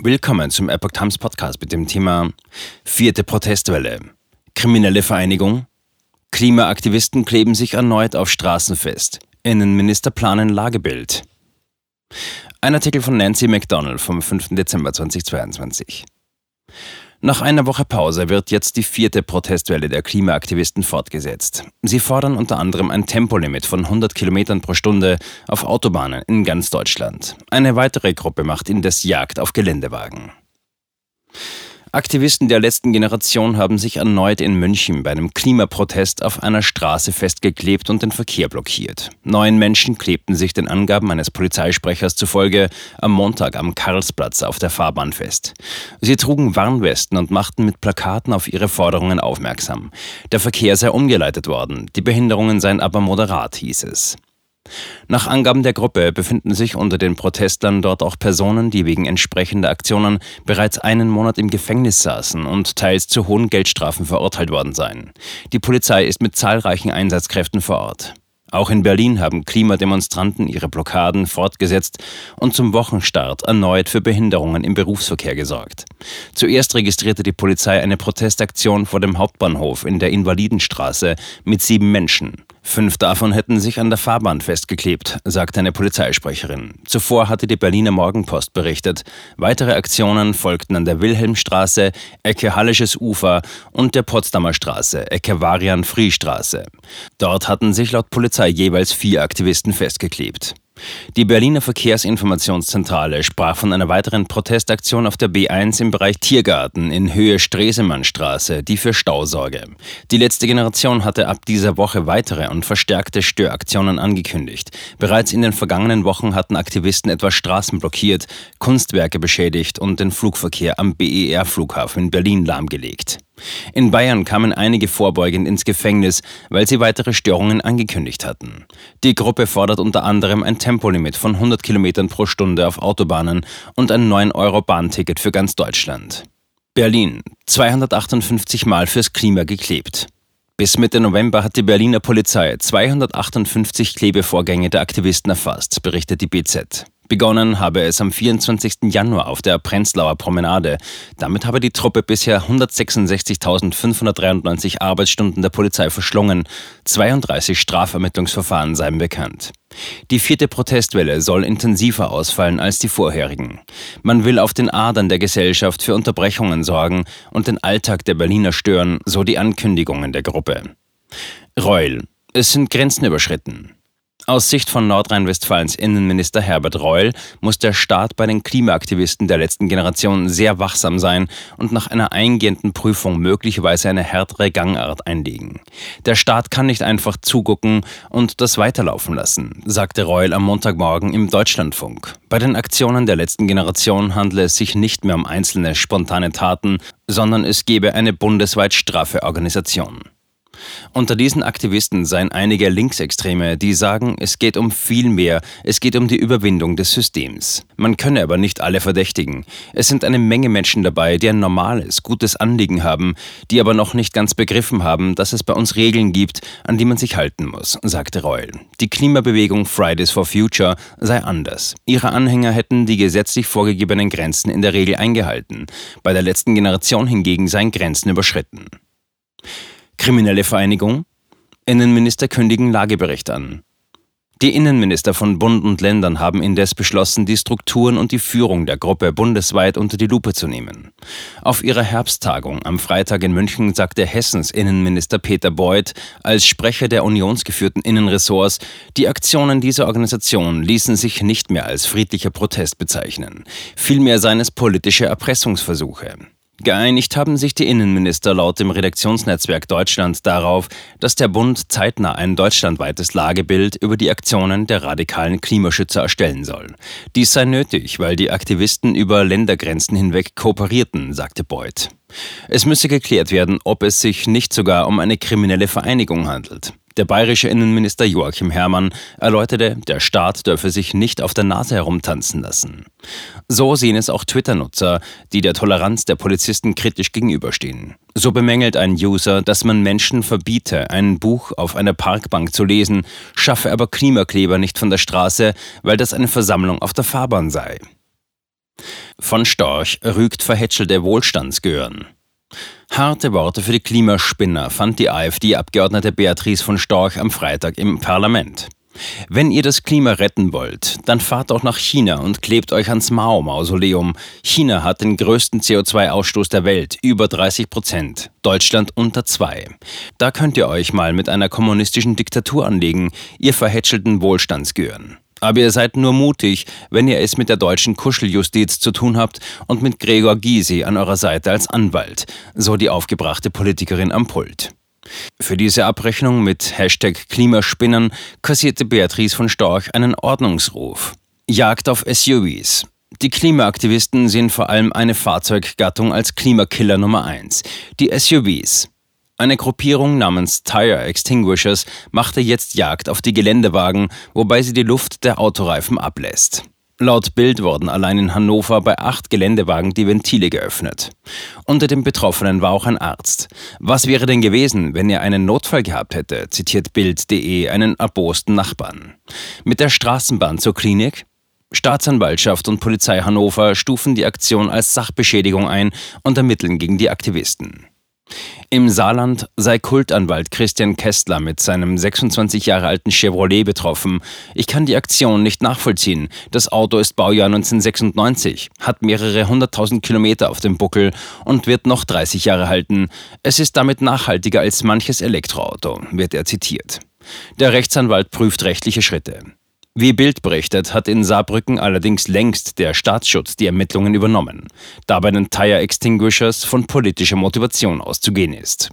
Willkommen zum Epoch Times Podcast mit dem Thema Vierte Protestwelle. Kriminelle Vereinigung. Klimaaktivisten kleben sich erneut auf Straßen fest. Innenminister planen Lagebild. Ein Artikel von Nancy McDonald vom 5. Dezember 2022. Nach einer Woche Pause wird jetzt die vierte Protestwelle der Klimaaktivisten fortgesetzt. Sie fordern unter anderem ein Tempolimit von 100 Kilometern pro Stunde auf Autobahnen in ganz Deutschland. Eine weitere Gruppe macht indes Jagd auf Geländewagen. Aktivisten der letzten Generation haben sich erneut in München bei einem Klimaprotest auf einer Straße festgeklebt und den Verkehr blockiert. Neun Menschen klebten sich den Angaben eines Polizeisprechers zufolge am Montag am Karlsplatz auf der Fahrbahn fest. Sie trugen Warnwesten und machten mit Plakaten auf ihre Forderungen aufmerksam. Der Verkehr sei umgeleitet worden, die Behinderungen seien aber moderat, hieß es. Nach Angaben der Gruppe befinden sich unter den Protestlern dort auch Personen, die wegen entsprechender Aktionen bereits einen Monat im Gefängnis saßen und teils zu hohen Geldstrafen verurteilt worden seien. Die Polizei ist mit zahlreichen Einsatzkräften vor Ort. Auch in Berlin haben Klimademonstranten ihre Blockaden fortgesetzt und zum Wochenstart erneut für Behinderungen im Berufsverkehr gesorgt. Zuerst registrierte die Polizei eine Protestaktion vor dem Hauptbahnhof in der Invalidenstraße mit sieben Menschen. Fünf davon hätten sich an der Fahrbahn festgeklebt, sagte eine Polizeisprecherin. Zuvor hatte die Berliner Morgenpost berichtet. Weitere Aktionen folgten an der Wilhelmstraße, Ecke Hallisches Ufer und der Potsdamer Straße, Ecke Varian-Friestraße. Dort hatten sich laut Polizei jeweils vier Aktivisten festgeklebt. Die Berliner Verkehrsinformationszentrale sprach von einer weiteren Protestaktion auf der B1 im Bereich Tiergarten in Höhe Stresemannstraße, die für Stau sorge. Die letzte Generation hatte ab dieser Woche weitere und verstärkte Störaktionen angekündigt. Bereits in den vergangenen Wochen hatten Aktivisten etwa Straßen blockiert, Kunstwerke beschädigt und den Flugverkehr am BER-Flughafen in Berlin lahmgelegt. In Bayern kamen einige vorbeugend ins Gefängnis, weil sie weitere Störungen angekündigt hatten. Die Gruppe fordert unter anderem ein Tempolimit von 100 Kilometern pro Stunde auf Autobahnen und ein 9-Euro-Bahnticket für ganz Deutschland. Berlin. 258 Mal fürs Klima geklebt. Bis Mitte November hat die Berliner Polizei 258 Klebevorgänge der Aktivisten erfasst, berichtet die BZ. Begonnen habe es am 24. Januar auf der Prenzlauer Promenade. Damit habe die Truppe bisher 166.593 Arbeitsstunden der Polizei verschlungen. 32 Strafermittlungsverfahren seien bekannt. Die vierte Protestwelle soll intensiver ausfallen als die vorherigen. Man will auf den Adern der Gesellschaft für Unterbrechungen sorgen und den Alltag der Berliner stören, so die Ankündigungen der Gruppe. Reul. Es sind Grenzen überschritten. Aus Sicht von Nordrhein-Westfalens Innenminister Herbert Reul muss der Staat bei den Klimaaktivisten der letzten Generation sehr wachsam sein und nach einer eingehenden Prüfung möglicherweise eine härtere Gangart einlegen. Der Staat kann nicht einfach zugucken und das weiterlaufen lassen, sagte Reul am Montagmorgen im Deutschlandfunk. Bei den Aktionen der letzten Generation handle es sich nicht mehr um einzelne spontane Taten, sondern es gebe eine bundesweit straffe Organisation. Unter diesen Aktivisten seien einige Linksextreme, die sagen, es geht um viel mehr, es geht um die Überwindung des Systems. Man könne aber nicht alle verdächtigen. Es sind eine Menge Menschen dabei, die ein normales, gutes Anliegen haben, die aber noch nicht ganz begriffen haben, dass es bei uns Regeln gibt, an die man sich halten muss, sagte Reul. Die Klimabewegung Fridays for Future sei anders. Ihre Anhänger hätten die gesetzlich vorgegebenen Grenzen in der Regel eingehalten. Bei der letzten Generation hingegen seien Grenzen überschritten. Kriminelle Vereinigung. Innenminister kündigen Lagebericht an. Die Innenminister von Bund und Ländern haben indes beschlossen, die Strukturen und die Führung der Gruppe bundesweit unter die Lupe zu nehmen. Auf ihrer Herbsttagung am Freitag in München sagte Hessens Innenminister Peter Beuth als Sprecher der unionsgeführten Innenressorts, die Aktionen dieser Organisation ließen sich nicht mehr als friedlicher Protest bezeichnen. Vielmehr seien es politische Erpressungsversuche. Geeinigt haben sich die Innenminister laut dem Redaktionsnetzwerk Deutschland darauf, dass der Bund zeitnah ein deutschlandweites Lagebild über die Aktionen der radikalen Klimaschützer erstellen soll. Dies sei nötig, weil die Aktivisten über Ländergrenzen hinweg kooperierten, sagte Beuth. Es müsse geklärt werden, ob es sich nicht sogar um eine kriminelle Vereinigung handelt. Der bayerische Innenminister Joachim Herrmann erläuterte, der Staat dürfe sich nicht auf der Nase herumtanzen lassen. So sehen es auch Twitter-Nutzer, die der Toleranz der Polizisten kritisch gegenüberstehen. So bemängelt ein User, dass man Menschen verbiete, ein Buch auf einer Parkbank zu lesen, schaffe aber Klimakleber nicht von der Straße, weil das eine Versammlung auf der Fahrbahn sei. Von Storch rügt verhätschelte Wohlstandsgehören. Harte Worte für die Klimaspinner fand die AfD-Abgeordnete Beatrice von Storch am Freitag im Parlament. Wenn ihr das Klima retten wollt, dann fahrt auch nach China und klebt euch ans Mao-Mausoleum. China hat den größten CO2-Ausstoß der Welt, über 30 Prozent. Deutschland unter zwei. Da könnt ihr euch mal mit einer kommunistischen Diktatur anlegen, ihr verhätschelten Wohlstandsgehören. Aber ihr seid nur mutig, wenn ihr es mit der deutschen Kuscheljustiz zu tun habt und mit Gregor Gysi an eurer Seite als Anwalt, so die aufgebrachte Politikerin am Pult. Für diese Abrechnung mit Hashtag Klimaspinnern kassierte Beatrice von Storch einen Ordnungsruf. Jagd auf SUVs. Die Klimaaktivisten sehen vor allem eine Fahrzeuggattung als Klimakiller Nummer 1, die SUVs. Eine Gruppierung namens Tire Extinguishers machte jetzt Jagd auf die Geländewagen, wobei sie die Luft der Autoreifen ablässt. Laut Bild wurden allein in Hannover bei acht Geländewagen die Ventile geöffnet. Unter den Betroffenen war auch ein Arzt. Was wäre denn gewesen, wenn er einen Notfall gehabt hätte, zitiert Bild.de einen erbosten Nachbarn. Mit der Straßenbahn zur Klinik? Staatsanwaltschaft und Polizei Hannover stufen die Aktion als Sachbeschädigung ein und ermitteln gegen die Aktivisten. Im Saarland sei Kultanwalt Christian Kestler mit seinem 26 Jahre alten Chevrolet betroffen. Ich kann die Aktion nicht nachvollziehen. Das Auto ist Baujahr 1996, hat mehrere hunderttausend Kilometer auf dem Buckel und wird noch 30 Jahre halten. Es ist damit nachhaltiger als manches Elektroauto, wird er zitiert. Der Rechtsanwalt prüft rechtliche Schritte. Wie Bild berichtet, hat in Saarbrücken allerdings längst der Staatsschutz die Ermittlungen übernommen, da bei den Tire Extinguishers von politischer Motivation auszugehen ist.